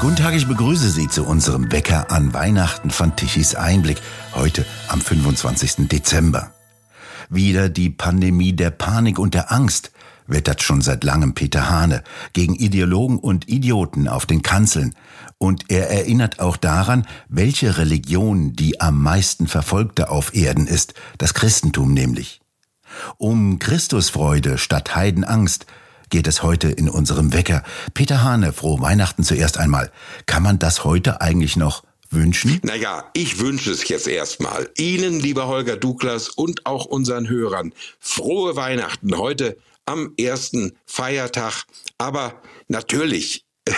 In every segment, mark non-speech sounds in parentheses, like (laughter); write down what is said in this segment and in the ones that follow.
Guten Tag, ich begrüße Sie zu unserem Wecker an Weihnachten von Tichys Einblick, heute am 25. Dezember. Wieder die Pandemie der Panik und der Angst, wettert schon seit langem Peter Hane gegen Ideologen und Idioten auf den Kanzeln. Und er erinnert auch daran, welche Religion die am meisten verfolgte auf Erden ist, das Christentum nämlich. Um Christusfreude statt Heidenangst geht es heute in unserem Wecker. Peter Hane, frohe Weihnachten zuerst einmal. Kann man das heute eigentlich noch wünschen? Naja, ich wünsche es jetzt erstmal. Ihnen, lieber Holger Douglas, und auch unseren Hörern. Frohe Weihnachten heute am ersten Feiertag. Aber natürlich, (laughs)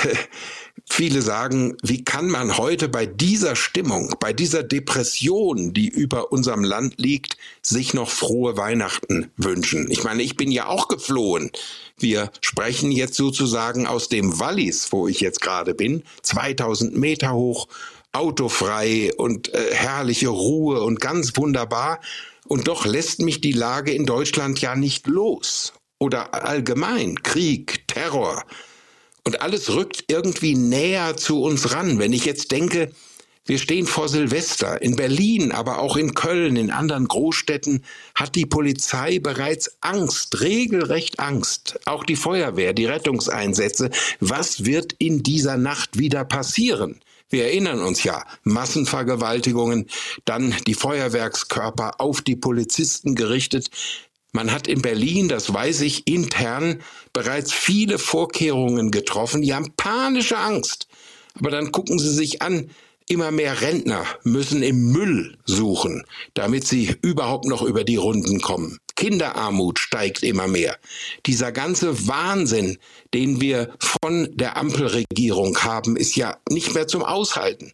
Viele sagen, wie kann man heute bei dieser Stimmung, bei dieser Depression, die über unserem Land liegt, sich noch frohe Weihnachten wünschen? Ich meine, ich bin ja auch geflohen. Wir sprechen jetzt sozusagen aus dem Wallis, wo ich jetzt gerade bin, 2000 Meter hoch, autofrei und äh, herrliche Ruhe und ganz wunderbar. Und doch lässt mich die Lage in Deutschland ja nicht los. Oder allgemein Krieg, Terror. Und alles rückt irgendwie näher zu uns ran. Wenn ich jetzt denke, wir stehen vor Silvester. In Berlin, aber auch in Köln, in anderen Großstädten hat die Polizei bereits Angst, regelrecht Angst. Auch die Feuerwehr, die Rettungseinsätze. Was wird in dieser Nacht wieder passieren? Wir erinnern uns ja, Massenvergewaltigungen, dann die Feuerwerkskörper auf die Polizisten gerichtet. Man hat in Berlin, das weiß ich, intern bereits viele Vorkehrungen getroffen. Die haben panische Angst. Aber dann gucken Sie sich an, immer mehr Rentner müssen im Müll suchen, damit sie überhaupt noch über die Runden kommen. Kinderarmut steigt immer mehr. Dieser ganze Wahnsinn, den wir von der Ampelregierung haben, ist ja nicht mehr zum Aushalten.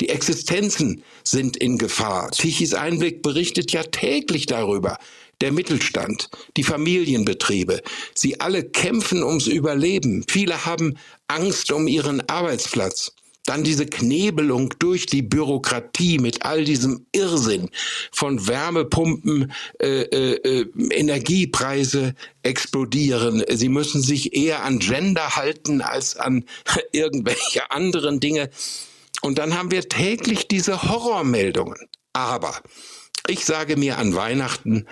Die Existenzen sind in Gefahr. Tichys Einblick berichtet ja täglich darüber, der Mittelstand, die Familienbetriebe, sie alle kämpfen ums Überleben. Viele haben Angst um ihren Arbeitsplatz. Dann diese Knebelung durch die Bürokratie mit all diesem Irrsinn von Wärmepumpen, äh, äh, äh Energiepreise explodieren. Sie müssen sich eher an Gender halten als an (laughs) irgendwelche anderen Dinge. Und dann haben wir täglich diese Horrormeldungen. Aber ich sage mir an Weihnachten,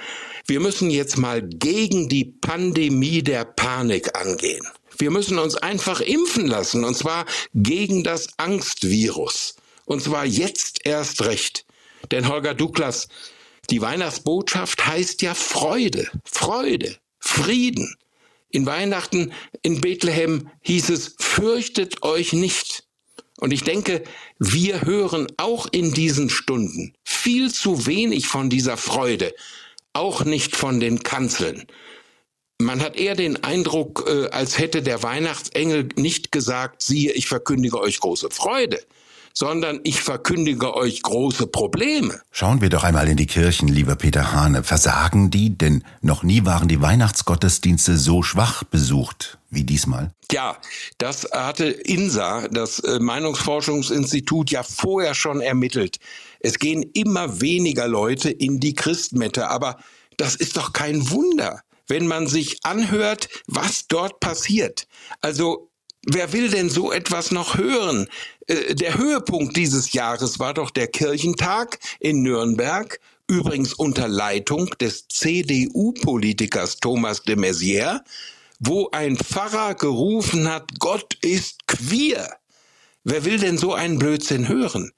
wir müssen jetzt mal gegen die Pandemie der Panik angehen. Wir müssen uns einfach impfen lassen, und zwar gegen das Angstvirus. Und zwar jetzt erst recht. Denn Holger Douglas, die Weihnachtsbotschaft heißt ja Freude, Freude, Frieden. In Weihnachten in Bethlehem hieß es, fürchtet euch nicht. Und ich denke, wir hören auch in diesen Stunden viel zu wenig von dieser Freude, auch nicht von den Kanzeln. Man hat eher den Eindruck, äh, als hätte der Weihnachtsengel nicht gesagt, siehe, ich verkündige euch große Freude, sondern ich verkündige euch große Probleme. Schauen wir doch einmal in die Kirchen, lieber Peter Hane. Versagen die? Denn noch nie waren die Weihnachtsgottesdienste so schwach besucht wie diesmal. Ja, das hatte INSA, das äh, Meinungsforschungsinstitut, ja vorher schon ermittelt. Es gehen immer weniger Leute in die Christmette, aber das ist doch kein Wunder, wenn man sich anhört, was dort passiert. Also Wer will denn so etwas noch hören? Äh, der Höhepunkt dieses Jahres war doch der Kirchentag in Nürnberg, übrigens unter Leitung des CDU-Politikers Thomas de Maizière, wo ein Pfarrer gerufen hat, Gott ist queer. Wer will denn so einen Blödsinn hören?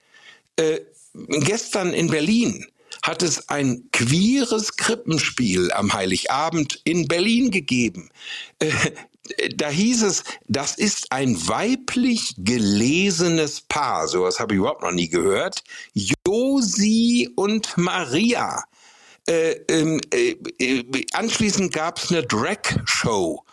Äh, gestern in Berlin hat es ein queeres Krippenspiel am Heiligabend in Berlin gegeben. Äh, da hieß es, das ist ein weiblich gelesenes Paar. Sowas habe ich überhaupt noch nie gehört. Josi und Maria. Äh, ähm, äh, äh, anschließend gab es eine Drag-Show.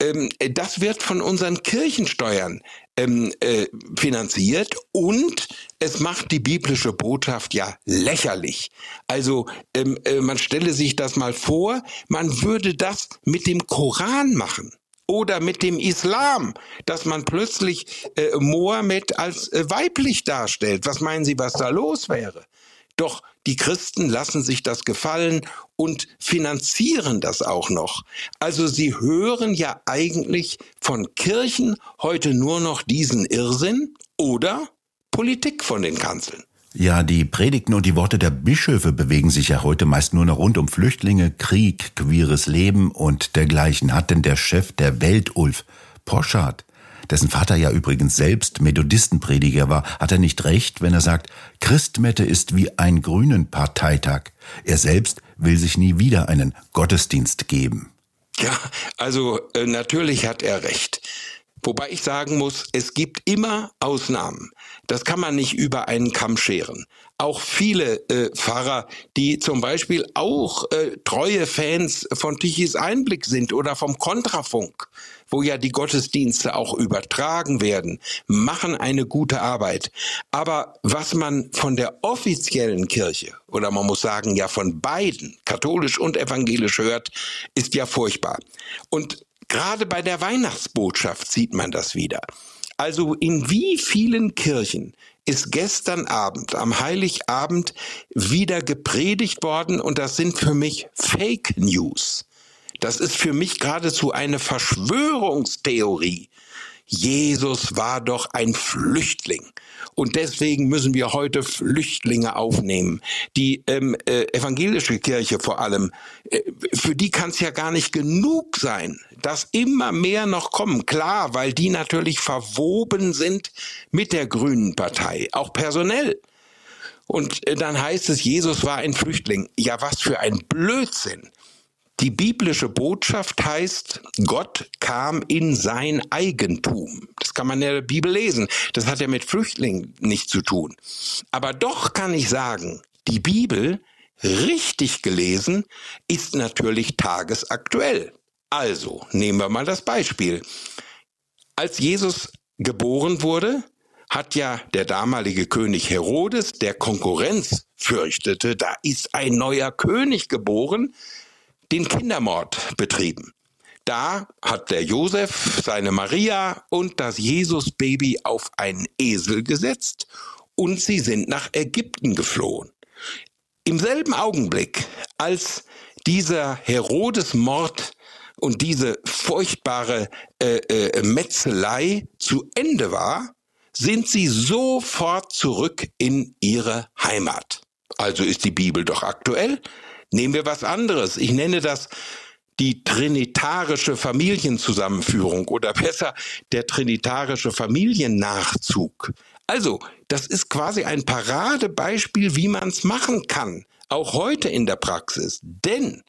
Ähm, das wird von unseren Kirchensteuern ähm, äh, finanziert und es macht die biblische Botschaft ja lächerlich. Also ähm, äh, man stelle sich das mal vor, man würde das mit dem Koran machen oder mit dem Islam, dass man plötzlich äh, Mohammed als äh, weiblich darstellt. Was meinen Sie, was da los wäre? Doch die Christen lassen sich das gefallen und finanzieren das auch noch. Also sie hören ja eigentlich von Kirchen heute nur noch diesen Irrsinn oder Politik von den Kanzeln. Ja, die Predigten und die Worte der Bischöfe bewegen sich ja heute meist nur noch rund um Flüchtlinge, Krieg, queeres Leben und dergleichen. Hat denn der Chef der Welt, Ulf Poschardt, dessen Vater ja übrigens selbst Methodistenprediger war, hat er nicht recht, wenn er sagt, Christmette ist wie ein grünen Parteitag. Er selbst will sich nie wieder einen Gottesdienst geben. Ja, also äh, natürlich hat er recht. Wobei ich sagen muss, es gibt immer Ausnahmen. Das kann man nicht über einen Kamm scheren. Auch viele äh, Pfarrer, die zum Beispiel auch äh, treue Fans von Tichys Einblick sind oder vom Kontrafunk, wo ja die Gottesdienste auch übertragen werden, machen eine gute Arbeit. Aber was man von der offiziellen Kirche oder man muss sagen ja von beiden, katholisch und evangelisch hört, ist ja furchtbar. Und Gerade bei der Weihnachtsbotschaft sieht man das wieder. Also in wie vielen Kirchen ist gestern Abend, am Heiligabend, wieder gepredigt worden und das sind für mich Fake News. Das ist für mich geradezu eine Verschwörungstheorie. Jesus war doch ein Flüchtling. Und deswegen müssen wir heute Flüchtlinge aufnehmen. Die ähm, äh, evangelische Kirche vor allem, äh, für die kann es ja gar nicht genug sein, dass immer mehr noch kommen. Klar, weil die natürlich verwoben sind mit der Grünen Partei, auch personell. Und äh, dann heißt es, Jesus war ein Flüchtling. Ja, was für ein Blödsinn. Die biblische Botschaft heißt, Gott kam in sein Eigentum. Das kann man in der Bibel lesen. Das hat ja mit Flüchtlingen nichts zu tun. Aber doch kann ich sagen, die Bibel, richtig gelesen, ist natürlich tagesaktuell. Also, nehmen wir mal das Beispiel. Als Jesus geboren wurde, hat ja der damalige König Herodes, der Konkurrenz fürchtete, da ist ein neuer König geboren, den Kindermord betrieben. Da hat der Josef seine Maria und das Jesusbaby auf einen Esel gesetzt und sie sind nach Ägypten geflohen. Im selben Augenblick, als dieser Herodes-Mord und diese furchtbare äh, äh, Metzelei zu Ende war, sind sie sofort zurück in ihre Heimat. Also ist die Bibel doch aktuell. Nehmen wir was anderes. Ich nenne das die trinitarische Familienzusammenführung oder besser der trinitarische Familiennachzug. Also, das ist quasi ein Paradebeispiel, wie man es machen kann, auch heute in der Praxis. Denn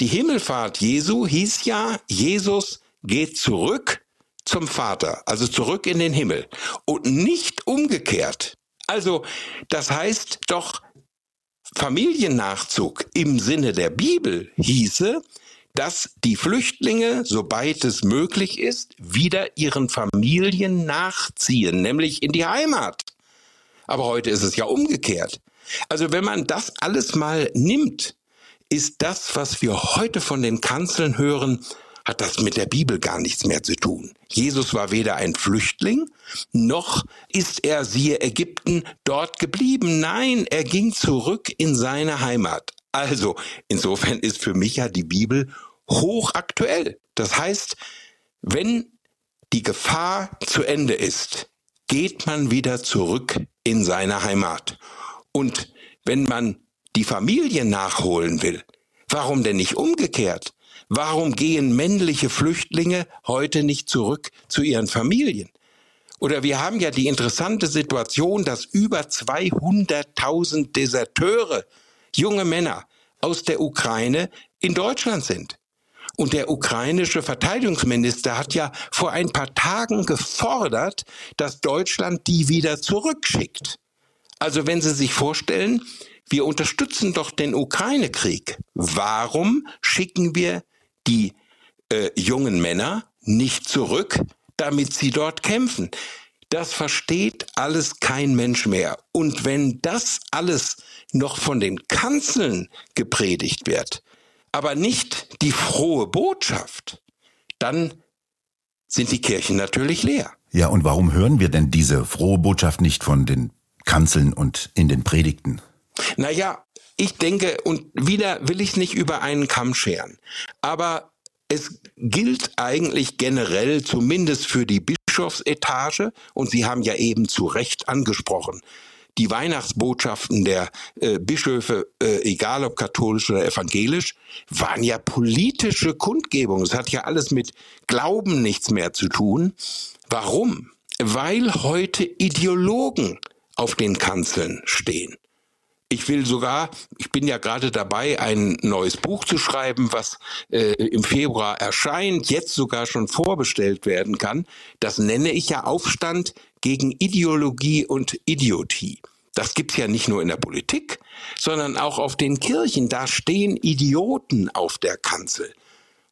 die Himmelfahrt Jesu hieß ja, Jesus geht zurück zum Vater, also zurück in den Himmel und nicht umgekehrt. Also, das heißt doch, Familiennachzug im Sinne der Bibel hieße, dass die Flüchtlinge, sobald es möglich ist, wieder ihren Familien nachziehen, nämlich in die Heimat. Aber heute ist es ja umgekehrt. Also wenn man das alles mal nimmt, ist das, was wir heute von den Kanzeln hören, hat das mit der Bibel gar nichts mehr zu tun. Jesus war weder ein Flüchtling, noch ist er, siehe Ägypten, dort geblieben. Nein, er ging zurück in seine Heimat. Also, insofern ist für mich ja die Bibel hochaktuell. Das heißt, wenn die Gefahr zu Ende ist, geht man wieder zurück in seine Heimat. Und wenn man die Familie nachholen will, warum denn nicht umgekehrt? Warum gehen männliche Flüchtlinge heute nicht zurück zu ihren Familien? Oder wir haben ja die interessante Situation, dass über 200.000 Deserteure, junge Männer aus der Ukraine in Deutschland sind. Und der ukrainische Verteidigungsminister hat ja vor ein paar Tagen gefordert, dass Deutschland die wieder zurückschickt. Also wenn Sie sich vorstellen, wir unterstützen doch den Ukraine-Krieg. Warum schicken wir die äh, jungen Männer nicht zurück, damit sie dort kämpfen. Das versteht alles kein Mensch mehr. Und wenn das alles noch von den Kanzeln gepredigt wird, aber nicht die frohe Botschaft, dann sind die Kirchen natürlich leer. Ja, und warum hören wir denn diese frohe Botschaft nicht von den Kanzeln und in den Predigten? Naja, ich denke, und wieder will ich nicht über einen Kamm scheren, aber es gilt eigentlich generell, zumindest für die Bischofsetage, und Sie haben ja eben zu Recht angesprochen, die Weihnachtsbotschaften der äh, Bischöfe, äh, egal ob katholisch oder evangelisch, waren ja politische Kundgebungen. Es hat ja alles mit Glauben nichts mehr zu tun. Warum? Weil heute Ideologen auf den Kanzeln stehen. Ich will sogar, ich bin ja gerade dabei, ein neues Buch zu schreiben, was äh, im Februar erscheint, jetzt sogar schon vorbestellt werden kann. Das nenne ich ja Aufstand gegen Ideologie und Idiotie. Das gibt's ja nicht nur in der Politik, sondern auch auf den Kirchen. Da stehen Idioten auf der Kanzel.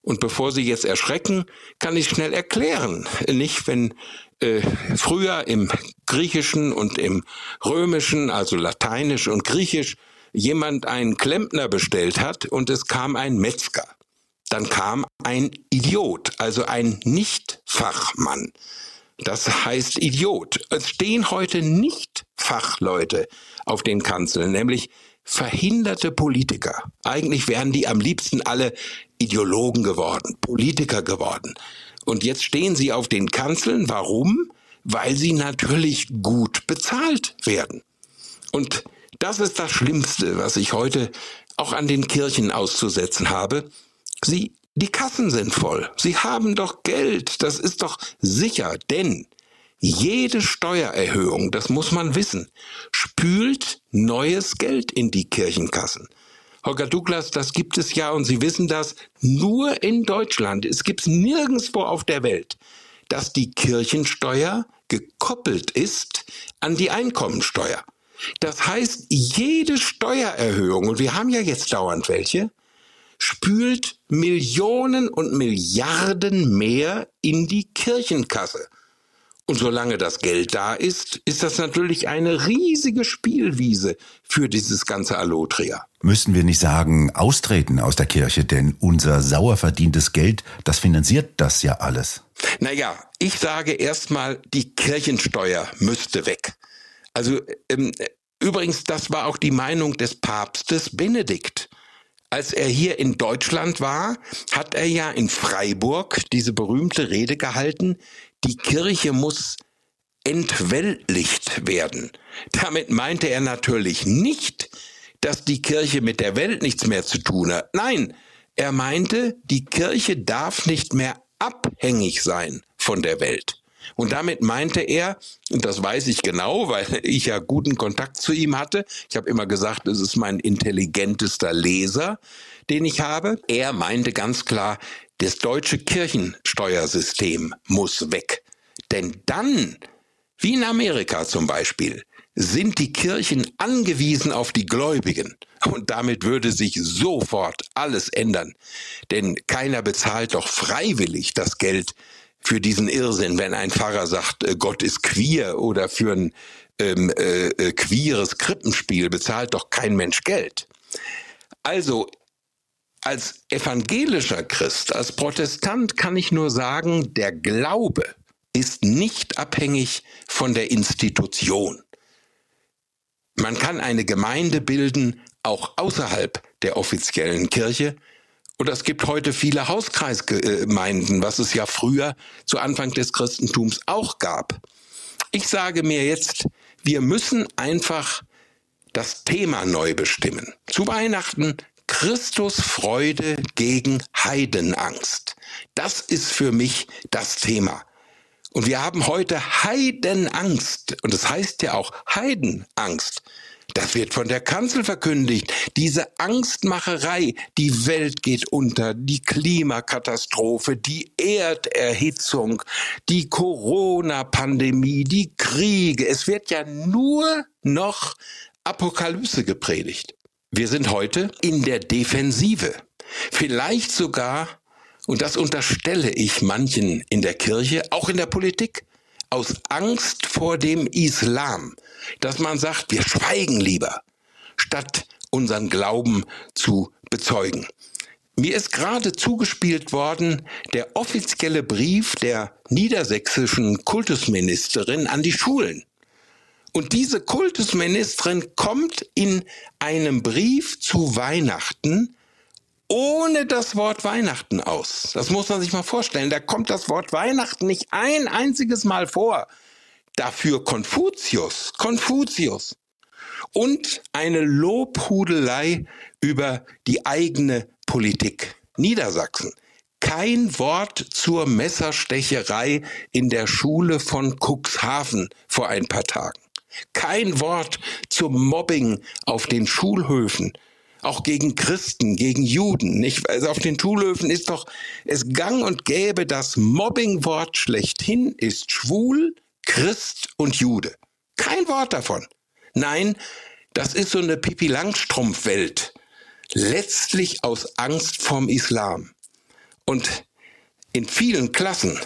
Und bevor Sie jetzt erschrecken, kann ich schnell erklären. Nicht, wenn äh, früher im Griechischen und im Römischen, also Lateinisch und Griechisch, jemand einen Klempner bestellt hat und es kam ein Metzger. Dann kam ein Idiot, also ein Nichtfachmann. Das heißt Idiot. Es stehen heute nicht Fachleute auf den Kanzeln, nämlich verhinderte Politiker. Eigentlich wären die am liebsten alle Ideologen geworden, Politiker geworden. Und jetzt stehen sie auf den Kanzeln. Warum? Weil sie natürlich gut bezahlt werden. Und das ist das Schlimmste, was ich heute auch an den Kirchen auszusetzen habe. Sie, die Kassen sind voll. Sie haben doch Geld. Das ist doch sicher. Denn jede Steuererhöhung, das muss man wissen, spült neues Geld in die Kirchenkassen. Holger Douglas, das gibt es ja und Sie wissen das nur in Deutschland. Es gibt es nirgendwo auf der Welt, dass die Kirchensteuer gekoppelt ist an die Einkommensteuer. Das heißt, jede Steuererhöhung, und wir haben ja jetzt dauernd welche, spült Millionen und Milliarden mehr in die Kirchenkasse. Und solange das Geld da ist, ist das natürlich eine riesige Spielwiese für dieses ganze Allotria. Müssten wir nicht sagen, austreten aus der Kirche, denn unser sauer verdientes Geld, das finanziert das ja alles. Naja, ich sage erstmal, die Kirchensteuer müsste weg. Also ähm, übrigens, das war auch die Meinung des Papstes Benedikt. Als er hier in Deutschland war, hat er ja in Freiburg diese berühmte Rede gehalten, die Kirche muss entweltlicht werden. Damit meinte er natürlich nicht, dass die Kirche mit der Welt nichts mehr zu tun hat. Nein, er meinte, die Kirche darf nicht mehr abhängig sein von der Welt. Und damit meinte er, und das weiß ich genau, weil (laughs) ich ja guten Kontakt zu ihm hatte, ich habe immer gesagt, es ist mein intelligentester Leser, den ich habe. Er meinte ganz klar, das deutsche Kirchensteuersystem muss weg. Denn dann, wie in Amerika zum Beispiel, sind die Kirchen angewiesen auf die Gläubigen. Und damit würde sich sofort alles ändern. Denn keiner bezahlt doch freiwillig das Geld für diesen Irrsinn, wenn ein Pfarrer sagt, äh, Gott ist queer oder für ein ähm, äh, äh, queeres Krippenspiel bezahlt doch kein Mensch Geld. Also als evangelischer Christ, als Protestant kann ich nur sagen, der Glaube ist nicht abhängig von der Institution. Man kann eine Gemeinde bilden, auch außerhalb der offiziellen Kirche. Und es gibt heute viele Hauskreisgemeinden, was es ja früher zu Anfang des Christentums auch gab. Ich sage mir jetzt, wir müssen einfach das Thema neu bestimmen. Zu Weihnachten Christus Freude gegen Heidenangst. Das ist für mich das Thema. Und wir haben heute Heidenangst. Und das heißt ja auch Heidenangst. Das wird von der Kanzel verkündigt. Diese Angstmacherei, die Welt geht unter, die Klimakatastrophe, die Erderhitzung, die Corona-Pandemie, die Kriege. Es wird ja nur noch Apokalypse gepredigt. Wir sind heute in der Defensive. Vielleicht sogar, und das unterstelle ich manchen in der Kirche, auch in der Politik, aus Angst vor dem Islam, dass man sagt, wir schweigen lieber, statt unseren Glauben zu bezeugen. Mir ist gerade zugespielt worden der offizielle Brief der niedersächsischen Kultusministerin an die Schulen. Und diese Kultusministerin kommt in einem Brief zu Weihnachten ohne das Wort Weihnachten aus. Das muss man sich mal vorstellen. Da kommt das Wort Weihnachten nicht ein einziges Mal vor. Dafür Konfuzius, Konfuzius. Und eine Lobhudelei über die eigene Politik. Niedersachsen. Kein Wort zur Messerstecherei in der Schule von Cuxhaven vor ein paar Tagen. Kein Wort zum Mobbing auf den Schulhöfen auch gegen Christen, gegen Juden. Nicht? Also auf den Schulhöfen ist doch es gang und gäbe, das Mobbingwort schlechthin ist schwul, Christ und Jude. Kein Wort davon. Nein, das ist so eine Pipi Langstrumpf-Welt. Letztlich aus Angst vorm Islam. Und in vielen Klassen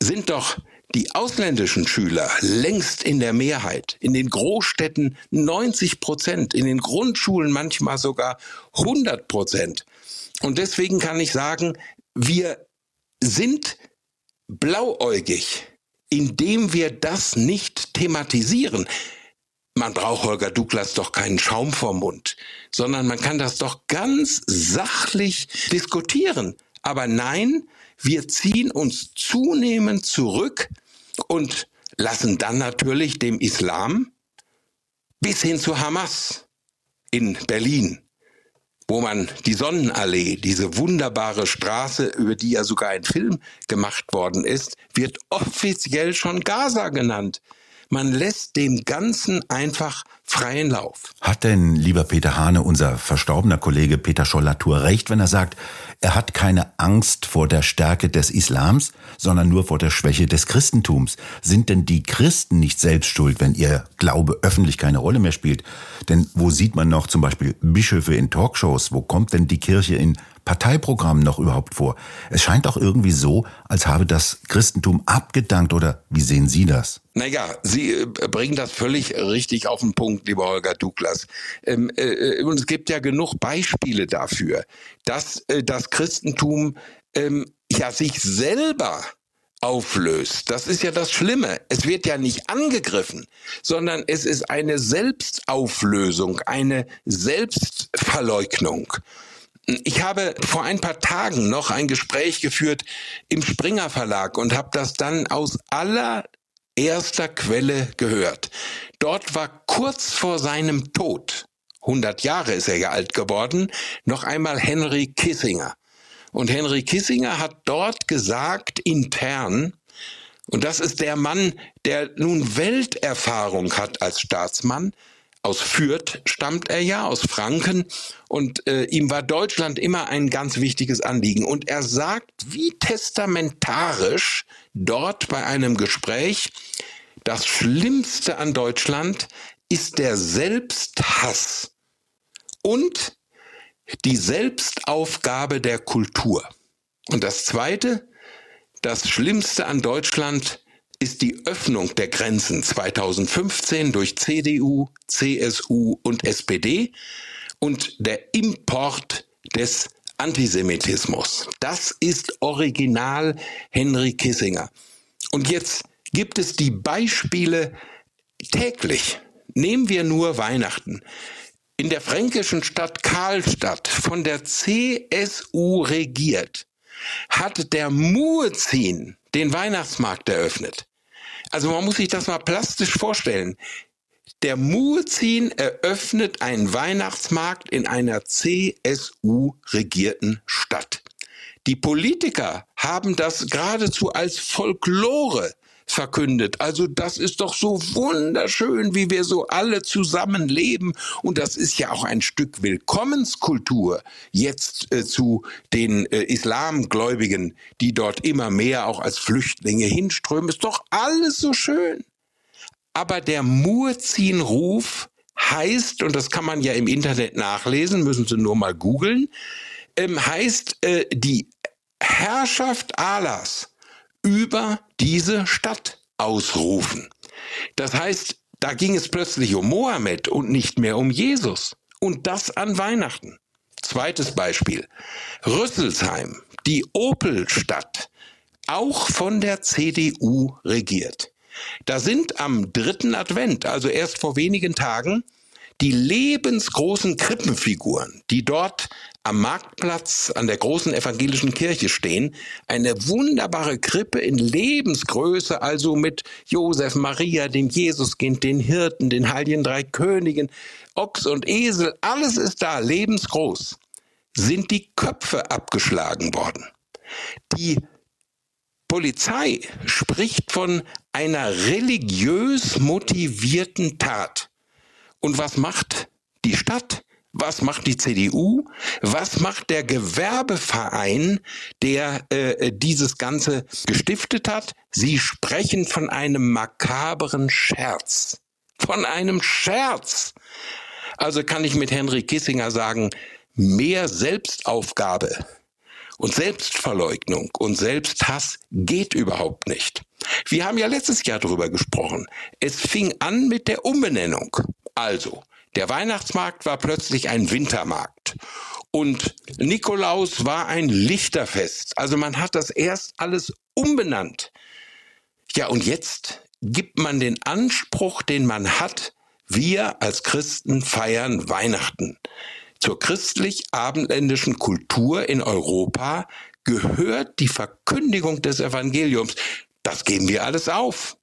sind doch die ausländischen Schüler längst in der Mehrheit, in den Großstädten 90 Prozent, in den Grundschulen manchmal sogar 100 Prozent. Und deswegen kann ich sagen, wir sind blauäugig, indem wir das nicht thematisieren. Man braucht Holger Douglas doch keinen Schaum vorm Mund, sondern man kann das doch ganz sachlich diskutieren. Aber nein, wir ziehen uns zunehmend zurück und lassen dann natürlich dem Islam bis hin zu Hamas in Berlin, wo man die Sonnenallee, diese wunderbare Straße, über die ja sogar ein Film gemacht worden ist, wird offiziell schon Gaza genannt. Man lässt dem Ganzen einfach freien Lauf. Hat denn, lieber Peter Hane, unser verstorbener Kollege Peter Schollatur recht, wenn er sagt, er hat keine Angst vor der Stärke des Islams, sondern nur vor der Schwäche des Christentums? Sind denn die Christen nicht selbst schuld, wenn ihr Glaube öffentlich keine Rolle mehr spielt? Denn wo sieht man noch zum Beispiel Bischöfe in Talkshows? Wo kommt denn die Kirche in Parteiprogramm noch überhaupt vor? Es scheint auch irgendwie so, als habe das Christentum abgedankt oder wie sehen Sie das? Naja, Sie äh, bringen das völlig richtig auf den Punkt, lieber Holger Douglas. Ähm, äh, äh, und es gibt ja genug Beispiele dafür, dass äh, das Christentum ähm, ja sich selber auflöst. Das ist ja das Schlimme. Es wird ja nicht angegriffen, sondern es ist eine Selbstauflösung, eine Selbstverleugnung. Ich habe vor ein paar Tagen noch ein Gespräch geführt im Springer Verlag und habe das dann aus allererster Quelle gehört. Dort war kurz vor seinem Tod, 100 Jahre ist er ja alt geworden, noch einmal Henry Kissinger. Und Henry Kissinger hat dort gesagt, intern, und das ist der Mann, der nun Welterfahrung hat als Staatsmann, aus Fürth stammt er ja, aus Franken. Und äh, ihm war Deutschland immer ein ganz wichtiges Anliegen. Und er sagt, wie testamentarisch dort bei einem Gespräch, das Schlimmste an Deutschland ist der Selbsthass und die Selbstaufgabe der Kultur. Und das Zweite, das Schlimmste an Deutschland ist die Öffnung der Grenzen 2015 durch CDU, CSU und SPD und der Import des Antisemitismus. Das ist original Henry Kissinger. Und jetzt gibt es die Beispiele täglich. Nehmen wir nur Weihnachten. In der fränkischen Stadt Karlstadt, von der CSU regiert, hat der Muezzin den Weihnachtsmarkt eröffnet. Also man muss sich das mal plastisch vorstellen. Der Muezzin eröffnet einen Weihnachtsmarkt in einer CSU-regierten Stadt. Die Politiker haben das geradezu als Folklore verkündet. Also das ist doch so wunderschön, wie wir so alle zusammen leben. Und das ist ja auch ein Stück Willkommenskultur jetzt äh, zu den äh, Islamgläubigen, die dort immer mehr auch als Flüchtlinge hinströmen. Ist doch alles so schön. Aber der Murzin-Ruf heißt, und das kann man ja im Internet nachlesen, müssen Sie nur mal googeln, ähm, heißt äh, die Herrschaft Allahs über diese Stadt ausrufen. Das heißt, da ging es plötzlich um Mohammed und nicht mehr um Jesus. Und das an Weihnachten. Zweites Beispiel. Rüsselsheim, die Opelstadt, auch von der CDU regiert. Da sind am dritten Advent, also erst vor wenigen Tagen, die lebensgroßen Krippenfiguren, die dort am Marktplatz an der großen evangelischen Kirche stehen, eine wunderbare Krippe in Lebensgröße, also mit Josef, Maria, dem Jesuskind, den Hirten, den heiligen drei Königen, Ochs und Esel, alles ist da, lebensgroß, sind die Köpfe abgeschlagen worden. Die Polizei spricht von einer religiös motivierten Tat. Und was macht die Stadt? Was macht die CDU? Was macht der Gewerbeverein, der äh, dieses Ganze gestiftet hat? Sie sprechen von einem makaberen Scherz. Von einem Scherz. Also kann ich mit Henry Kissinger sagen, mehr Selbstaufgabe und Selbstverleugnung und Selbsthass geht überhaupt nicht. Wir haben ja letztes Jahr darüber gesprochen. Es fing an mit der Umbenennung. Also, der Weihnachtsmarkt war plötzlich ein Wintermarkt. Und Nikolaus war ein Lichterfest. Also man hat das erst alles umbenannt. Ja, und jetzt gibt man den Anspruch, den man hat, wir als Christen feiern Weihnachten. Zur christlich-abendländischen Kultur in Europa gehört die Verkündigung des Evangeliums. Das geben wir alles auf.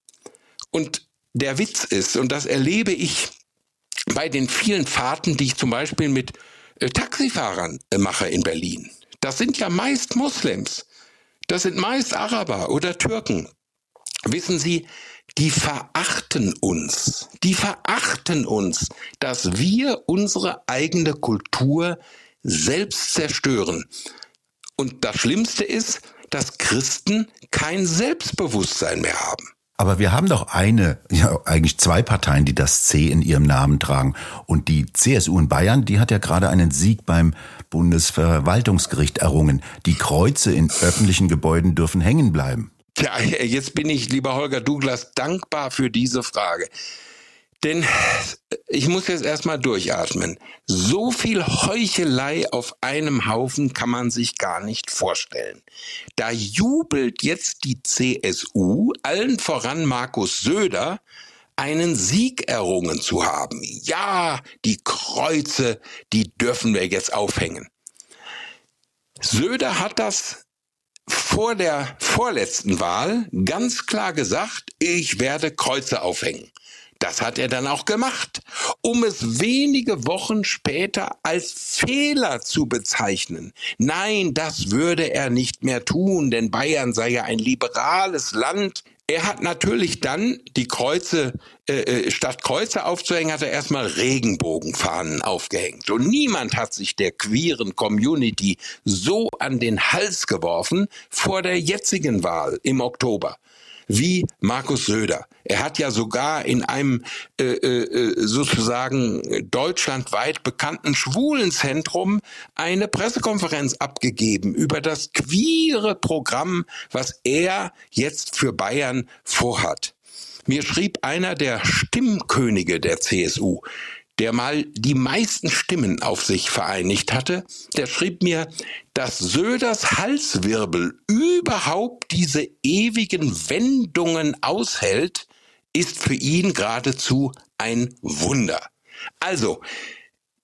Und der Witz ist, und das erlebe ich bei den vielen Fahrten, die ich zum Beispiel mit äh, Taxifahrern äh, mache in Berlin. Das sind ja meist Moslems. Das sind meist Araber oder Türken. Wissen Sie, die verachten uns. Die verachten uns, dass wir unsere eigene Kultur selbst zerstören. Und das Schlimmste ist, dass Christen kein Selbstbewusstsein mehr haben. Aber wir haben doch eine, ja eigentlich zwei Parteien, die das C in ihrem Namen tragen. Und die CSU in Bayern, die hat ja gerade einen Sieg beim Bundesverwaltungsgericht errungen. Die Kreuze in öffentlichen Gebäuden dürfen hängen bleiben. Tja, jetzt bin ich, lieber Holger Douglas, dankbar für diese Frage. Denn ich muss jetzt erstmal durchatmen. So viel Heuchelei auf einem Haufen kann man sich gar nicht vorstellen. Da jubelt jetzt die CSU, allen voran Markus Söder, einen Sieg errungen zu haben. Ja, die Kreuze, die dürfen wir jetzt aufhängen. Söder hat das vor der vorletzten Wahl ganz klar gesagt, ich werde Kreuze aufhängen. Das hat er dann auch gemacht, um es wenige Wochen später als Fehler zu bezeichnen. Nein, das würde er nicht mehr tun, denn Bayern sei ja ein liberales Land. Er hat natürlich dann die Kreuze, äh, äh statt Kreuze aufzuhängen, hat er erstmal Regenbogenfahnen aufgehängt. Und niemand hat sich der queeren Community so an den Hals geworfen vor der jetzigen Wahl im Oktober wie Markus Söder. Er hat ja sogar in einem äh, äh, sozusagen deutschlandweit bekannten Schwulenzentrum eine Pressekonferenz abgegeben über das queere Programm, was er jetzt für Bayern vorhat. Mir schrieb einer der Stimmkönige der CSU, der mal die meisten Stimmen auf sich vereinigt hatte, der schrieb mir, dass Söders Halswirbel überhaupt diese ewigen Wendungen aushält, ist für ihn geradezu ein Wunder. Also,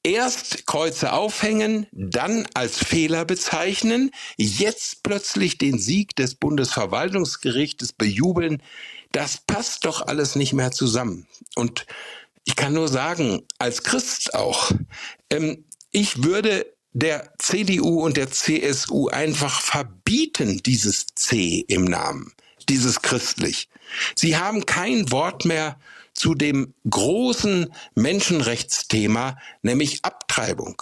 erst Kreuze aufhängen, dann als Fehler bezeichnen, jetzt plötzlich den Sieg des Bundesverwaltungsgerichtes bejubeln, das passt doch alles nicht mehr zusammen. Und ich kann nur sagen, als Christ auch, ähm, ich würde der CDU und der CSU einfach verbieten, dieses C im Namen, dieses christlich. Sie haben kein Wort mehr zu dem großen Menschenrechtsthema, nämlich Abtreibung.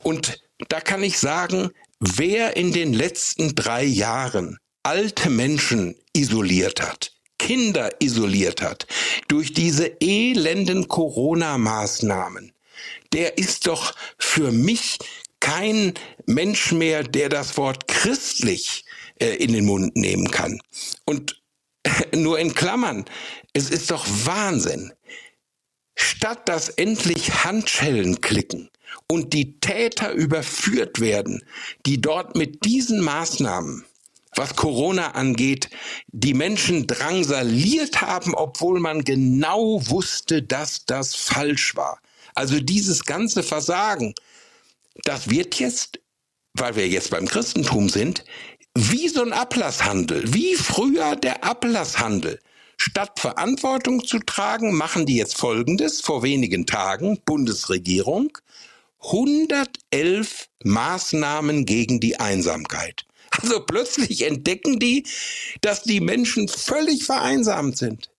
Und da kann ich sagen, wer in den letzten drei Jahren alte Menschen isoliert hat, Kinder isoliert hat durch diese elenden Corona-Maßnahmen, der ist doch für mich kein Mensch mehr, der das Wort christlich äh, in den Mund nehmen kann. Und (laughs) nur in Klammern, es ist doch Wahnsinn. Statt dass endlich Handschellen klicken und die Täter überführt werden, die dort mit diesen Maßnahmen was Corona angeht, die Menschen drangsaliert haben, obwohl man genau wusste, dass das falsch war. Also dieses ganze Versagen, das wird jetzt, weil wir jetzt beim Christentum sind, wie so ein Ablasshandel, wie früher der Ablasshandel. Statt Verantwortung zu tragen, machen die jetzt Folgendes. Vor wenigen Tagen, Bundesregierung, 111 Maßnahmen gegen die Einsamkeit. Also plötzlich entdecken die, dass die Menschen völlig vereinsamt sind,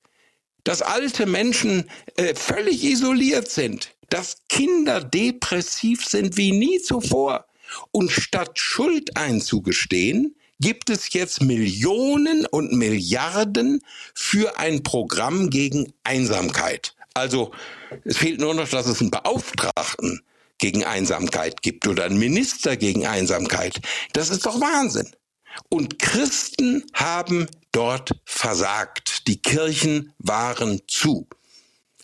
dass alte Menschen äh, völlig isoliert sind, dass Kinder depressiv sind wie nie zuvor. Und statt Schuld einzugestehen, gibt es jetzt Millionen und Milliarden für ein Programm gegen Einsamkeit. Also es fehlt nur noch, dass es einen Beauftragten gegen Einsamkeit gibt oder einen Minister gegen Einsamkeit. Das ist doch Wahnsinn. Und Christen haben dort versagt. Die Kirchen waren zu.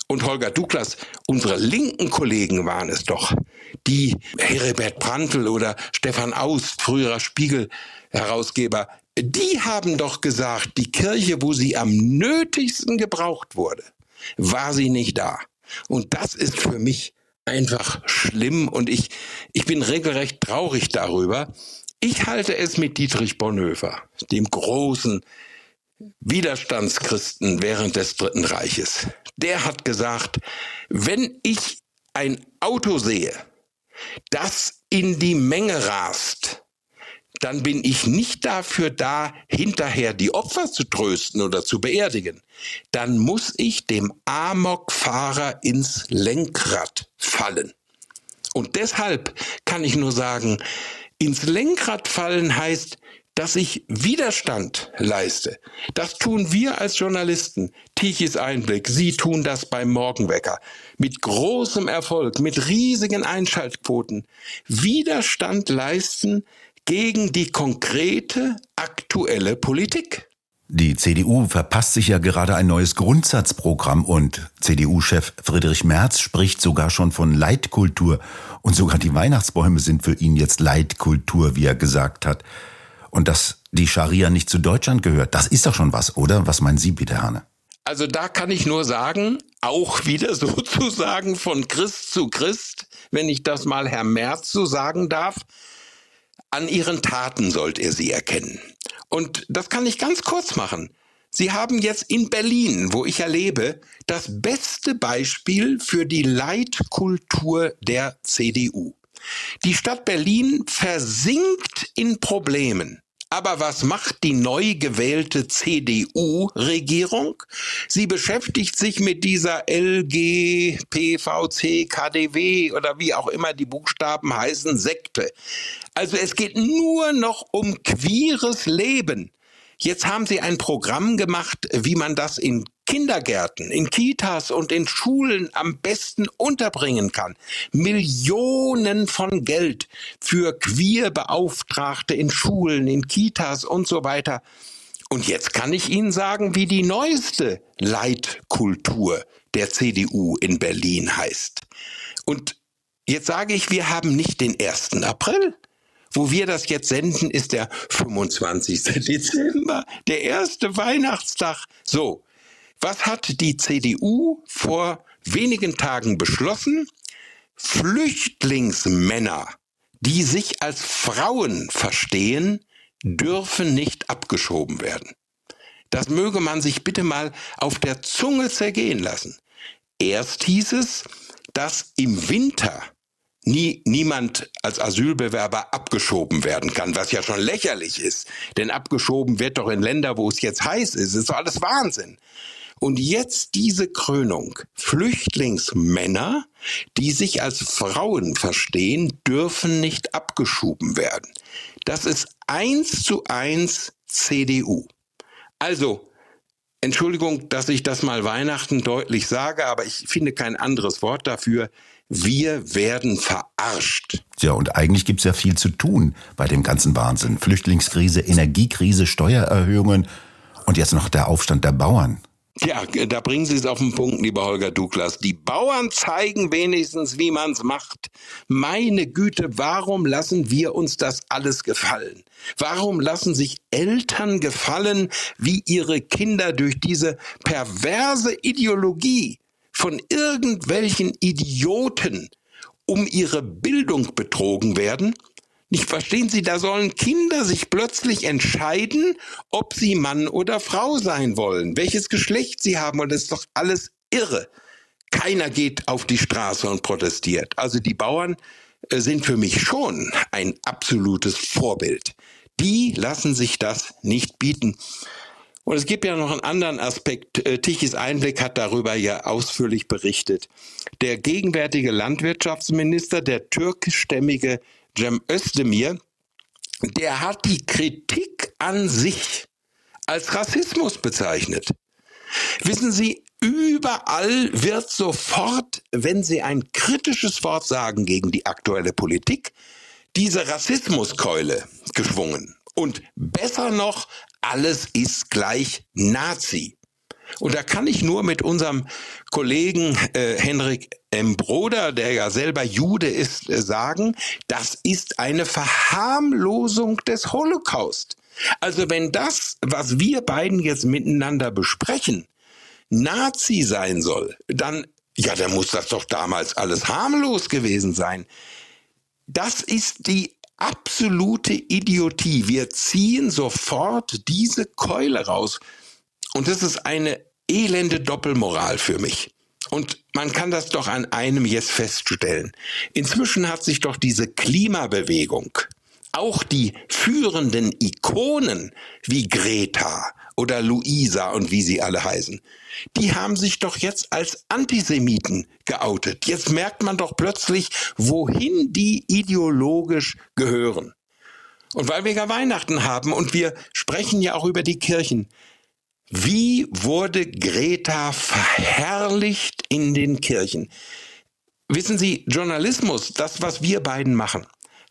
Und Holger Douglas, unsere linken Kollegen waren es doch, die Heribert Prantl oder Stefan Aust, früherer Spiegel-Herausgeber, die haben doch gesagt, die Kirche, wo sie am nötigsten gebraucht wurde, war sie nicht da. Und das ist für mich einfach schlimm und ich, ich bin regelrecht traurig darüber. Ich halte es mit Dietrich Bonhoeffer, dem großen Widerstandschristen während des Dritten Reiches. Der hat gesagt, wenn ich ein Auto sehe, das in die Menge rast, dann bin ich nicht dafür da, hinterher die Opfer zu trösten oder zu beerdigen. Dann muss ich dem Amokfahrer ins Lenkrad fallen. Und deshalb kann ich nur sagen, ins Lenkrad fallen heißt, dass ich Widerstand leiste. Das tun wir als Journalisten. Tichys Einblick. Sie tun das beim Morgenwecker. Mit großem Erfolg, mit riesigen Einschaltquoten. Widerstand leisten gegen die konkrete aktuelle Politik. Die CDU verpasst sich ja gerade ein neues Grundsatzprogramm und CDU-Chef Friedrich Merz spricht sogar schon von Leitkultur und sogar die Weihnachtsbäume sind für ihn jetzt Leitkultur, wie er gesagt hat. Und dass die Scharia nicht zu Deutschland gehört, das ist doch schon was, oder? Was meinen Sie bitte, Hane? Also da kann ich nur sagen, auch wieder (laughs) sozusagen von Christ zu Christ, wenn ich das mal Herr Merz so sagen darf, an ihren Taten sollt ihr sie erkennen. Und das kann ich ganz kurz machen. Sie haben jetzt in Berlin, wo ich erlebe, das beste Beispiel für die Leitkultur der CDU. Die Stadt Berlin versinkt in Problemen. Aber was macht die neu gewählte CDU-Regierung? Sie beschäftigt sich mit dieser LG, PVC, KDW oder wie auch immer die Buchstaben heißen, Sekte. Also es geht nur noch um queeres Leben. Jetzt haben sie ein Programm gemacht, wie man das in Kindergärten, in Kitas und in Schulen am besten unterbringen kann. Millionen von Geld für Queerbeauftragte in Schulen, in Kitas und so weiter. Und jetzt kann ich Ihnen sagen, wie die neueste Leitkultur der CDU in Berlin heißt. Und jetzt sage ich, wir haben nicht den 1. April, wo wir das jetzt senden, ist der 25. Dezember, der erste Weihnachtstag. So, was hat die CDU vor wenigen Tagen beschlossen? Flüchtlingsmänner, die sich als Frauen verstehen, dürfen nicht abgeschoben werden. Das möge man sich bitte mal auf der Zunge zergehen lassen. Erst hieß es, dass im Winter nie, niemand als Asylbewerber abgeschoben werden kann, was ja schon lächerlich ist. Denn abgeschoben wird doch in Länder, wo es jetzt heiß ist. Das ist doch alles Wahnsinn. Und jetzt diese Krönung. Flüchtlingsmänner, die sich als Frauen verstehen, dürfen nicht abgeschoben werden. Das ist eins zu eins CDU. Also, Entschuldigung, dass ich das mal Weihnachten deutlich sage, aber ich finde kein anderes Wort dafür. Wir werden verarscht. Ja, und eigentlich gibt's ja viel zu tun bei dem ganzen Wahnsinn. Flüchtlingskrise, Energiekrise, Steuererhöhungen und jetzt noch der Aufstand der Bauern. Ja, da bringen Sie es auf den Punkt, lieber Holger Douglas. Die Bauern zeigen wenigstens, wie man's macht. Meine Güte, warum lassen wir uns das alles gefallen? Warum lassen sich Eltern gefallen, wie ihre Kinder durch diese perverse Ideologie von irgendwelchen Idioten um ihre Bildung betrogen werden? Nicht verstehen Sie, da sollen Kinder sich plötzlich entscheiden, ob sie Mann oder Frau sein wollen, welches Geschlecht sie haben und das ist doch alles irre. Keiner geht auf die Straße und protestiert. Also die Bauern äh, sind für mich schon ein absolutes Vorbild. Die lassen sich das nicht bieten. Und es gibt ja noch einen anderen Aspekt. Äh, Tichys Einblick hat darüber ja ausführlich berichtet. Der gegenwärtige Landwirtschaftsminister, der türkischstämmige Cem Özdemir, der hat die Kritik an sich als Rassismus bezeichnet. Wissen Sie, überall wird sofort, wenn Sie ein kritisches Wort sagen gegen die aktuelle Politik, diese Rassismuskeule geschwungen. Und besser noch, alles ist gleich Nazi. Und da kann ich nur mit unserem Kollegen äh, Henrik M. Broder, der ja selber Jude ist, äh, sagen, das ist eine Verharmlosung des Holocaust. Also wenn das, was wir beiden jetzt miteinander besprechen, Nazi sein soll, dann, ja, dann muss das doch damals alles harmlos gewesen sein. Das ist die absolute Idiotie. Wir ziehen sofort diese Keule raus. Und das ist eine elende Doppelmoral für mich. Und man kann das doch an einem jetzt feststellen. Inzwischen hat sich doch diese Klimabewegung, auch die führenden Ikonen wie Greta oder Luisa und wie sie alle heißen, die haben sich doch jetzt als Antisemiten geoutet. Jetzt merkt man doch plötzlich, wohin die ideologisch gehören. Und weil wir ja Weihnachten haben und wir sprechen ja auch über die Kirchen, wie wurde Greta verherrlicht in den Kirchen? Wissen Sie, Journalismus, das, was wir beiden machen,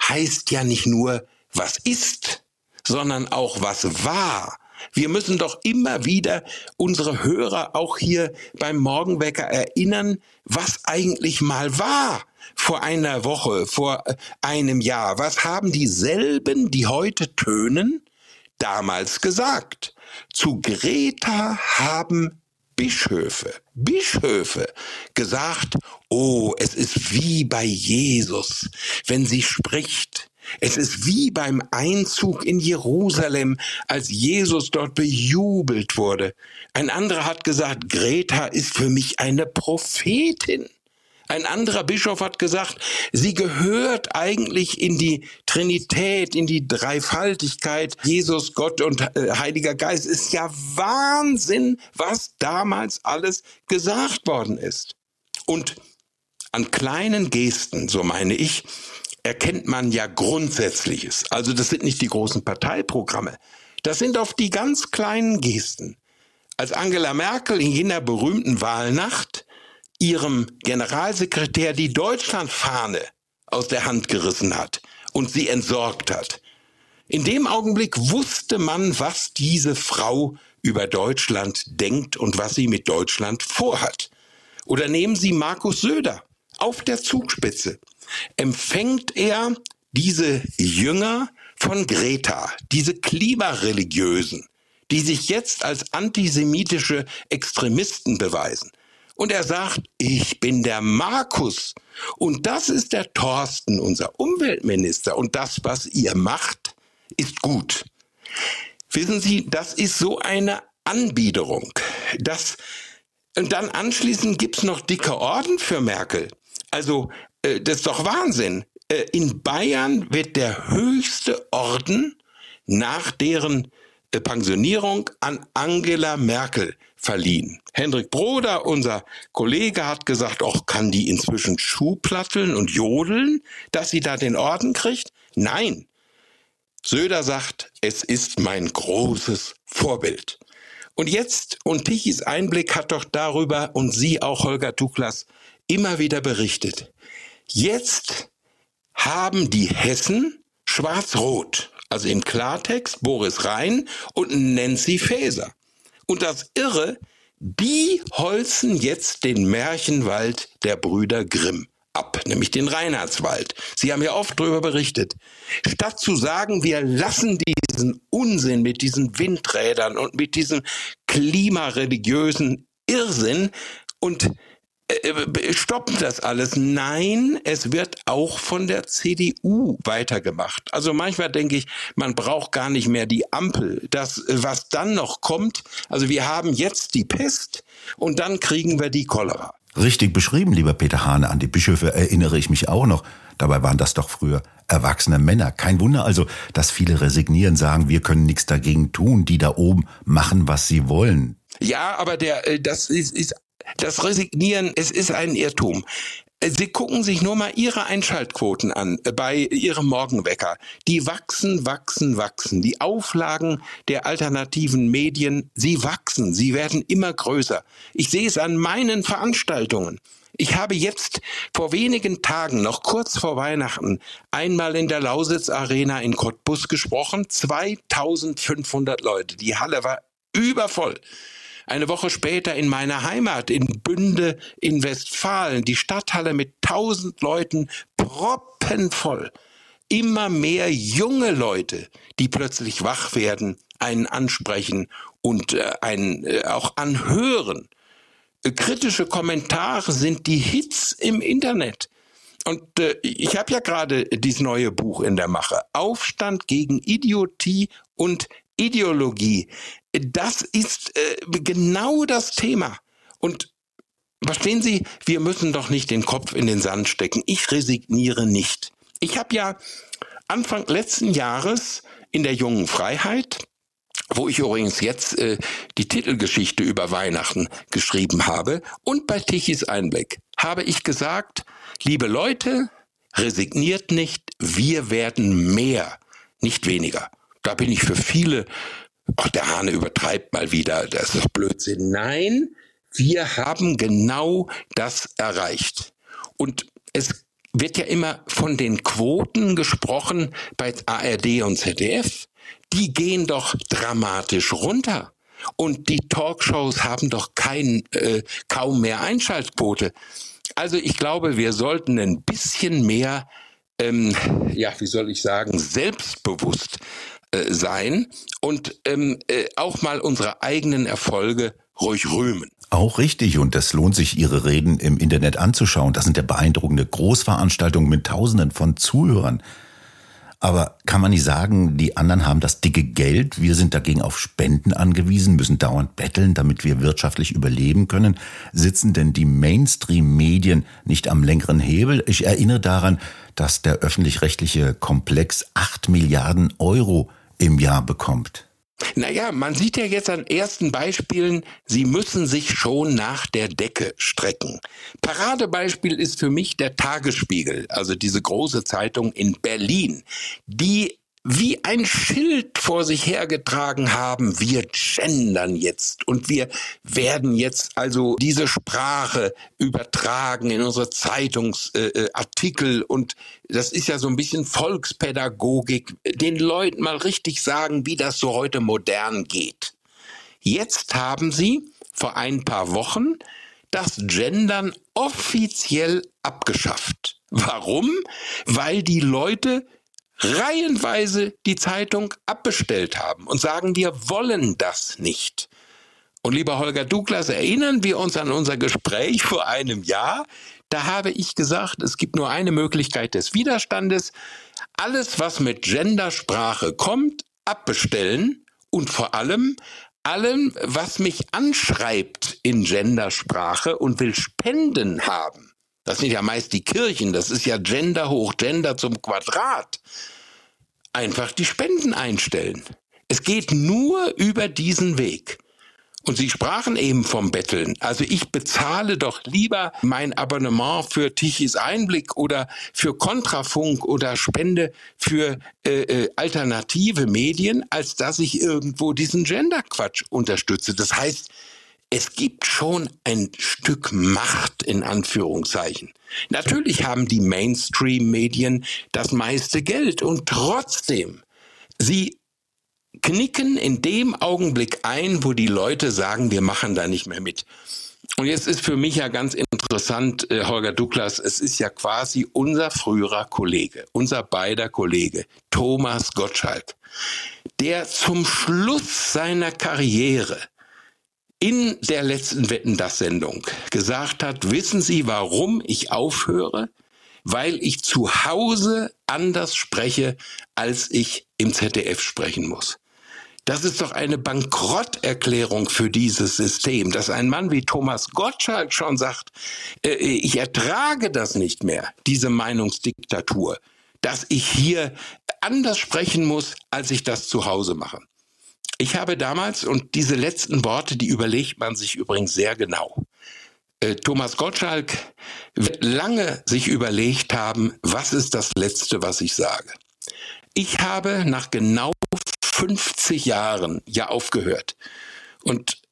heißt ja nicht nur, was ist, sondern auch, was war. Wir müssen doch immer wieder unsere Hörer auch hier beim Morgenwecker erinnern, was eigentlich mal war vor einer Woche, vor einem Jahr. Was haben dieselben, die heute tönen, damals gesagt? Zu Greta haben Bischöfe, Bischöfe gesagt, oh, es ist wie bei Jesus, wenn sie spricht. Es ist wie beim Einzug in Jerusalem, als Jesus dort bejubelt wurde. Ein anderer hat gesagt, Greta ist für mich eine Prophetin. Ein anderer Bischof hat gesagt, sie gehört eigentlich in die Trinität, in die Dreifaltigkeit. Jesus, Gott und äh, Heiliger Geist ist ja Wahnsinn, was damals alles gesagt worden ist. Und an kleinen Gesten, so meine ich, erkennt man ja Grundsätzliches. Also das sind nicht die großen Parteiprogramme. Das sind oft die ganz kleinen Gesten. Als Angela Merkel in jener berühmten Wahlnacht ihrem Generalsekretär die Deutschlandfahne aus der Hand gerissen hat und sie entsorgt hat. In dem Augenblick wusste man, was diese Frau über Deutschland denkt und was sie mit Deutschland vorhat. Oder nehmen Sie Markus Söder auf der Zugspitze. Empfängt er diese Jünger von Greta, diese Klimareligiösen, die sich jetzt als antisemitische Extremisten beweisen. Und er sagt, ich bin der Markus. Und das ist der Thorsten, unser Umweltminister. Und das, was ihr macht, ist gut. Wissen Sie, das ist so eine Anbiederung. Das, und dann anschließend gibt's noch dicke Orden für Merkel. Also, äh, das ist doch Wahnsinn. Äh, in Bayern wird der höchste Orden nach deren Pensionierung an Angela Merkel verliehen. Hendrik Broder, unser Kollege, hat gesagt, auch kann die inzwischen Schuhplatteln und jodeln, dass sie da den Orden kriegt? Nein. Söder sagt, es ist mein großes Vorbild. Und jetzt, und Tichys Einblick hat doch darüber und Sie auch, Holger Tuklas, immer wieder berichtet. Jetzt haben die Hessen schwarz-rot, also im Klartext Boris Rhein und Nancy Faeser. Und das Irre, die holzen jetzt den Märchenwald der Brüder Grimm ab, nämlich den Reinhardswald. Sie haben ja oft darüber berichtet. Statt zu sagen, wir lassen diesen Unsinn mit diesen Windrädern und mit diesem klimareligiösen Irrsinn und stoppen das alles. Nein, es wird auch von der CDU weitergemacht. Also manchmal denke ich, man braucht gar nicht mehr die Ampel. Das, was dann noch kommt, also wir haben jetzt die Pest und dann kriegen wir die Cholera. Richtig beschrieben, lieber Peter Hane. An die Bischöfe erinnere ich mich auch noch. Dabei waren das doch früher erwachsene Männer. Kein Wunder also, dass viele resignieren, sagen, wir können nichts dagegen tun. Die da oben machen, was sie wollen. Ja, aber der, äh, das ist, ist das Resignieren, es ist ein Irrtum. Sie gucken sich nur mal Ihre Einschaltquoten an äh, bei Ihrem Morgenwecker. Die wachsen, wachsen, wachsen. Die Auflagen der alternativen Medien, sie wachsen, sie werden immer größer. Ich sehe es an meinen Veranstaltungen. Ich habe jetzt vor wenigen Tagen, noch kurz vor Weihnachten, einmal in der Lausitz Arena in Cottbus gesprochen. 2500 Leute. Die Halle war übervoll. Eine Woche später in meiner Heimat in Bünde in Westfalen, die Stadthalle mit tausend Leuten proppenvoll. Immer mehr junge Leute, die plötzlich wach werden, einen ansprechen und äh, einen äh, auch anhören. Äh, kritische Kommentare sind die Hits im Internet. Und äh, ich habe ja gerade dieses neue Buch in der Mache. Aufstand gegen Idiotie und Ideologie. Das ist äh, genau das Thema. Und verstehen Sie, wir müssen doch nicht den Kopf in den Sand stecken. Ich resigniere nicht. Ich habe ja Anfang letzten Jahres in der jungen Freiheit, wo ich übrigens jetzt äh, die Titelgeschichte über Weihnachten geschrieben habe, und bei Tichys Einblick habe ich gesagt, liebe Leute, resigniert nicht, wir werden mehr, nicht weniger. Da bin ich für viele, ach, der Hane übertreibt mal wieder, das ist doch Blödsinn. Nein, wir haben genau das erreicht. Und es wird ja immer von den Quoten gesprochen bei ARD und ZDF. Die gehen doch dramatisch runter. Und die Talkshows haben doch kein, äh, kaum mehr Einschaltquote. Also ich glaube, wir sollten ein bisschen mehr, ähm, ja, wie soll ich sagen, selbstbewusst äh, sein und ähm, äh, auch mal unsere eigenen Erfolge ruhig rühmen. Auch richtig und es lohnt sich, Ihre Reden im Internet anzuschauen. Das sind ja beeindruckende Großveranstaltungen mit Tausenden von Zuhörern. Aber kann man nicht sagen, die anderen haben das dicke Geld, wir sind dagegen auf Spenden angewiesen, müssen dauernd betteln, damit wir wirtschaftlich überleben können? Sitzen denn die Mainstream-Medien nicht am längeren Hebel? Ich erinnere daran, dass der öffentlich-rechtliche Komplex acht Milliarden Euro im Jahr bekommt. Naja, man sieht ja jetzt an ersten Beispielen, sie müssen sich schon nach der Decke strecken. Paradebeispiel ist für mich der Tagesspiegel, also diese große Zeitung in Berlin, die wie ein Schild vor sich hergetragen haben, wir gendern jetzt und wir werden jetzt also diese Sprache übertragen in unsere Zeitungsartikel äh, und das ist ja so ein bisschen Volkspädagogik, den Leuten mal richtig sagen, wie das so heute modern geht. Jetzt haben sie vor ein paar Wochen das Gendern offiziell abgeschafft. Warum? Weil die Leute reihenweise die Zeitung abbestellt haben und sagen, wir wollen das nicht. Und lieber Holger Douglas, erinnern wir uns an unser Gespräch vor einem Jahr. Da habe ich gesagt, es gibt nur eine Möglichkeit des Widerstandes. Alles, was mit Gendersprache kommt, abbestellen und vor allem allem, was mich anschreibt in Gendersprache und will Spenden haben. Das sind ja meist die Kirchen, das ist ja Gender hoch Gender zum Quadrat. Einfach die Spenden einstellen. Es geht nur über diesen Weg. Und Sie sprachen eben vom Betteln. Also ich bezahle doch lieber mein Abonnement für Tichys Einblick oder für Kontrafunk oder Spende für äh, äh, alternative Medien, als dass ich irgendwo diesen Genderquatsch unterstütze. Das heißt, es gibt schon ein Stück Macht in Anführungszeichen. Natürlich haben die Mainstream-Medien das meiste Geld und trotzdem, sie knicken in dem Augenblick ein, wo die Leute sagen, wir machen da nicht mehr mit. Und jetzt ist für mich ja ganz interessant, äh, Holger Douglas, es ist ja quasi unser früherer Kollege, unser beider Kollege, Thomas Gottschalk, der zum Schluss seiner Karriere in der letzten Wetten das Sendung gesagt hat, wissen Sie, warum ich aufhöre? Weil ich zu Hause anders spreche, als ich im ZDF sprechen muss. Das ist doch eine Bankrotterklärung für dieses System, dass ein Mann wie Thomas Gottschalk schon sagt, äh, ich ertrage das nicht mehr, diese Meinungsdiktatur, dass ich hier anders sprechen muss, als ich das zu Hause mache. Ich habe damals, und diese letzten Worte, die überlegt man sich übrigens sehr genau. Äh, Thomas Gottschalk wird lange sich überlegt haben, was ist das Letzte, was ich sage. Ich habe nach genau 50 Jahren ja aufgehört. Und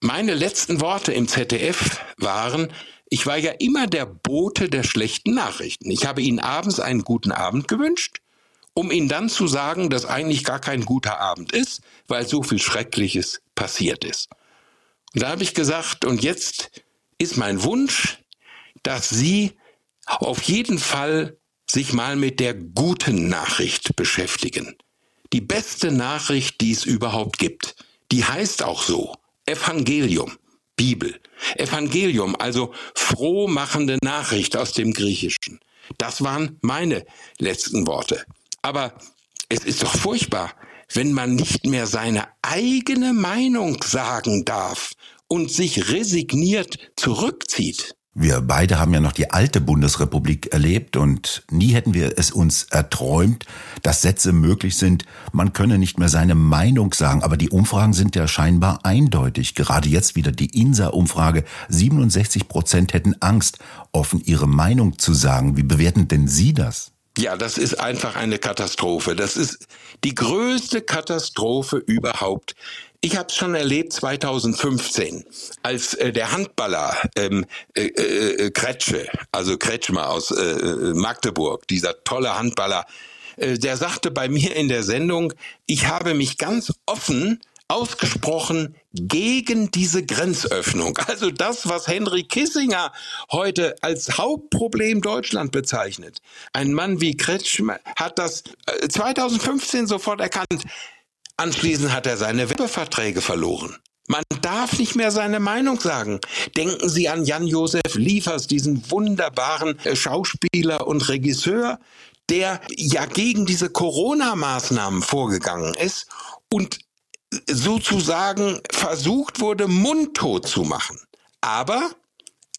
meine letzten Worte im ZDF waren, ich war ja immer der Bote der schlechten Nachrichten. Ich habe Ihnen abends einen guten Abend gewünscht, um Ihnen dann zu sagen, dass eigentlich gar kein guter Abend ist, weil so viel Schreckliches passiert ist. Und da habe ich gesagt, und jetzt ist mein Wunsch, dass Sie auf jeden Fall sich mal mit der guten Nachricht beschäftigen die beste Nachricht, die es überhaupt gibt. Die heißt auch so. Evangelium. Bibel. Evangelium, also frohmachende Nachricht aus dem Griechischen. Das waren meine letzten Worte. Aber es ist doch furchtbar, wenn man nicht mehr seine eigene Meinung sagen darf und sich resigniert zurückzieht. Wir beide haben ja noch die alte Bundesrepublik erlebt und nie hätten wir es uns erträumt, dass Sätze möglich sind, man könne nicht mehr seine Meinung sagen, aber die Umfragen sind ja scheinbar eindeutig. Gerade jetzt wieder die INSA-Umfrage, 67 Prozent hätten Angst, offen ihre Meinung zu sagen. Wie bewerten denn Sie das? Ja, das ist einfach eine Katastrophe. Das ist die größte Katastrophe überhaupt ich habe es schon erlebt 2015, als äh, der Handballer ähm, äh, äh, Kretsche, also Kretschmer aus äh, äh, Magdeburg, dieser tolle Handballer, äh, der sagte bei mir in der Sendung, ich habe mich ganz offen ausgesprochen gegen diese Grenzöffnung. Also das, was Henry Kissinger heute als Hauptproblem Deutschland bezeichnet. Ein Mann wie Kretschmer hat das 2015 sofort erkannt. Anschließend hat er seine Werbeverträge verloren. Man darf nicht mehr seine Meinung sagen. Denken Sie an Jan-Josef Liefers, diesen wunderbaren äh, Schauspieler und Regisseur, der ja gegen diese Corona-Maßnahmen vorgegangen ist und sozusagen versucht wurde, mundtot zu machen. Aber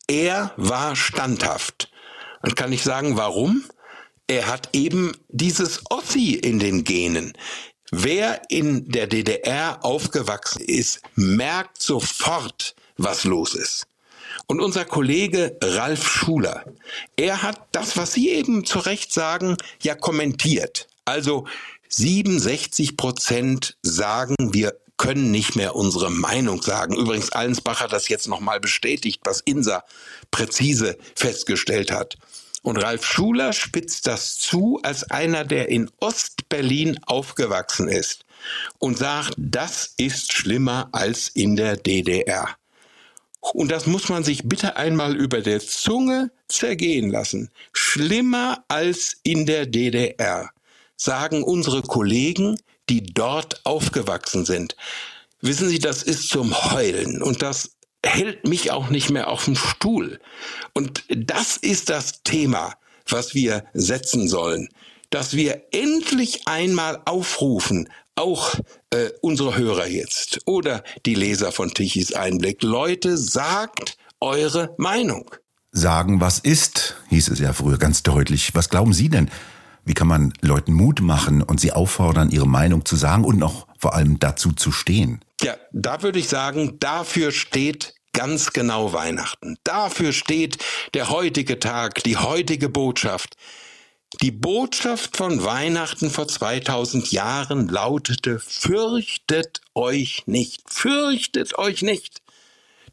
er war standhaft. Und kann ich sagen, warum? Er hat eben dieses Ossi in den Genen. Wer in der DDR aufgewachsen ist, merkt sofort, was los ist. Und unser Kollege Ralf Schuler, er hat das, was Sie eben zu Recht sagen, ja kommentiert. Also 67 Prozent sagen, wir können nicht mehr unsere Meinung sagen. Übrigens, Allensbach hat das jetzt nochmal bestätigt, was INSA präzise festgestellt hat. Und Ralf Schuler spitzt das zu als einer, der in Ostberlin aufgewachsen ist und sagt, das ist schlimmer als in der DDR. Und das muss man sich bitte einmal über der Zunge zergehen lassen. Schlimmer als in der DDR, sagen unsere Kollegen, die dort aufgewachsen sind. Wissen Sie, das ist zum Heulen und das hält mich auch nicht mehr auf dem Stuhl. Und das ist das Thema, was wir setzen sollen, dass wir endlich einmal aufrufen, auch äh, unsere Hörer jetzt oder die Leser von Tichys Einblick, Leute, sagt eure Meinung. Sagen, was ist, hieß es ja früher ganz deutlich. Was glauben Sie denn? Wie kann man Leuten Mut machen und sie auffordern, ihre Meinung zu sagen und noch vor allem dazu zu stehen? Ja, da würde ich sagen, dafür steht ganz genau Weihnachten. Dafür steht der heutige Tag, die heutige Botschaft. Die Botschaft von Weihnachten vor 2000 Jahren lautete, fürchtet euch nicht, fürchtet euch nicht.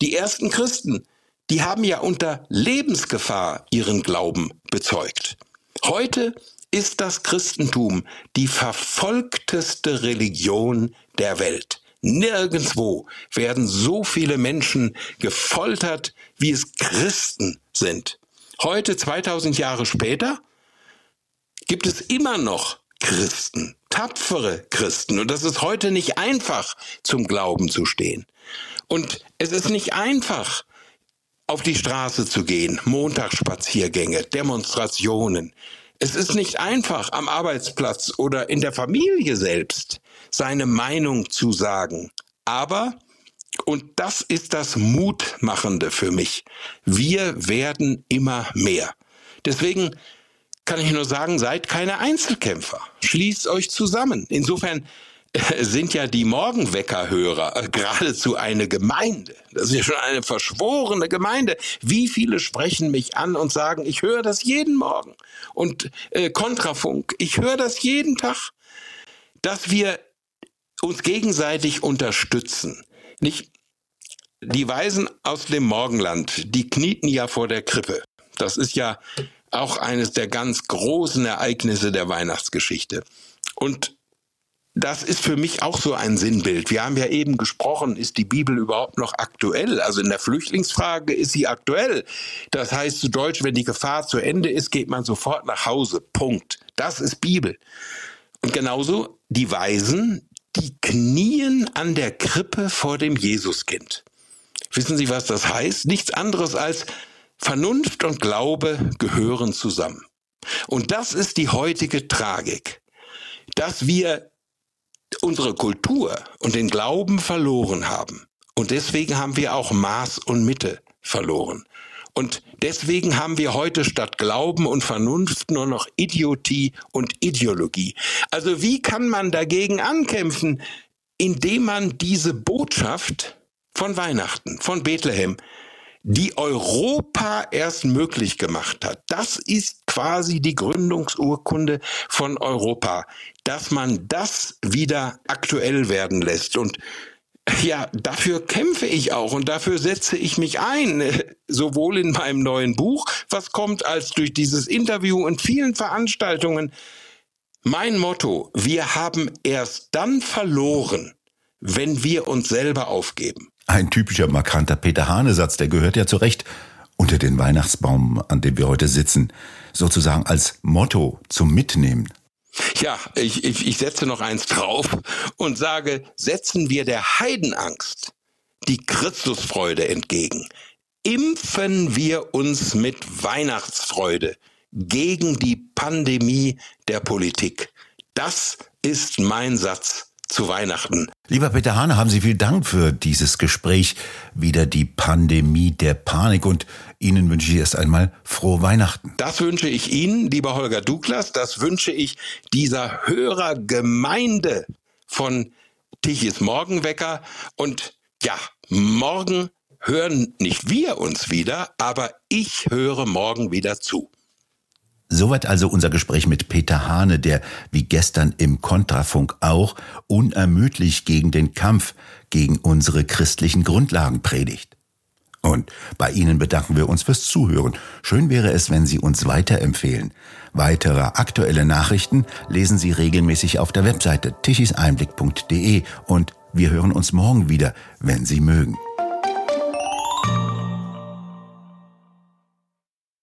Die ersten Christen, die haben ja unter Lebensgefahr ihren Glauben bezeugt. Heute ist das Christentum die verfolgteste Religion der Welt. Nirgendwo werden so viele Menschen gefoltert, wie es Christen sind. Heute, 2000 Jahre später, gibt es immer noch Christen, tapfere Christen. Und das ist heute nicht einfach, zum Glauben zu stehen. Und es ist nicht einfach, auf die Straße zu gehen, Montagsspaziergänge, Demonstrationen. Es ist nicht einfach, am Arbeitsplatz oder in der Familie selbst seine Meinung zu sagen. Aber, und das ist das Mutmachende für mich, wir werden immer mehr. Deswegen kann ich nur sagen, seid keine Einzelkämpfer. Schließt euch zusammen. Insofern (laughs) sind ja die Morgenweckerhörer äh, geradezu eine Gemeinde. Das ist ja schon eine verschworene Gemeinde. Wie viele sprechen mich an und sagen, ich höre das jeden Morgen. Und äh, Kontrafunk, ich höre das jeden Tag, dass wir uns gegenseitig unterstützen. Nicht die Weisen aus dem Morgenland, die knieten ja vor der Krippe. Das ist ja auch eines der ganz großen Ereignisse der Weihnachtsgeschichte. Und das ist für mich auch so ein Sinnbild. Wir haben ja eben gesprochen, ist die Bibel überhaupt noch aktuell? Also in der Flüchtlingsfrage ist sie aktuell. Das heißt zu Deutsch, wenn die Gefahr zu Ende ist, geht man sofort nach Hause. Punkt. Das ist Bibel. Und genauso die Weisen, die knien an der Krippe vor dem Jesuskind. Wissen Sie, was das heißt? Nichts anderes als Vernunft und Glaube gehören zusammen. Und das ist die heutige Tragik, dass wir unsere Kultur und den Glauben verloren haben. Und deswegen haben wir auch Maß und Mitte verloren. Und deswegen haben wir heute statt Glauben und Vernunft nur noch Idiotie und Ideologie. Also wie kann man dagegen ankämpfen, indem man diese Botschaft von Weihnachten, von Bethlehem, die Europa erst möglich gemacht hat. Das ist quasi die Gründungsurkunde von Europa, dass man das wieder aktuell werden lässt. Und ja, dafür kämpfe ich auch und dafür setze ich mich ein, (laughs) sowohl in meinem neuen Buch, was kommt, als durch dieses Interview und vielen Veranstaltungen. Mein Motto, wir haben erst dann verloren, wenn wir uns selber aufgeben. Ein typischer markanter Peter Hane-Satz, der gehört ja zurecht unter den Weihnachtsbaum, an dem wir heute sitzen, sozusagen als Motto zum Mitnehmen. Ja, ich, ich, ich setze noch eins drauf und sage, setzen wir der Heidenangst die Christusfreude entgegen. Impfen wir uns mit Weihnachtsfreude gegen die Pandemie der Politik. Das ist mein Satz zu Weihnachten. Lieber Peter Hane, haben Sie vielen Dank für dieses Gespräch. Wieder die Pandemie der Panik und Ihnen wünsche ich erst einmal frohe Weihnachten. Das wünsche ich Ihnen, lieber Holger Douglas. Das wünsche ich dieser Hörergemeinde von Tichys Morgenwecker. Und ja, morgen hören nicht wir uns wieder, aber ich höre morgen wieder zu. Soweit also unser Gespräch mit Peter Hane, der wie gestern im Kontrafunk auch unermüdlich gegen den Kampf gegen unsere christlichen Grundlagen predigt. Und bei Ihnen bedanken wir uns fürs Zuhören. Schön wäre es, wenn Sie uns weiterempfehlen. Weitere aktuelle Nachrichten lesen Sie regelmäßig auf der Webseite tichiseinblick.de und wir hören uns morgen wieder, wenn Sie mögen.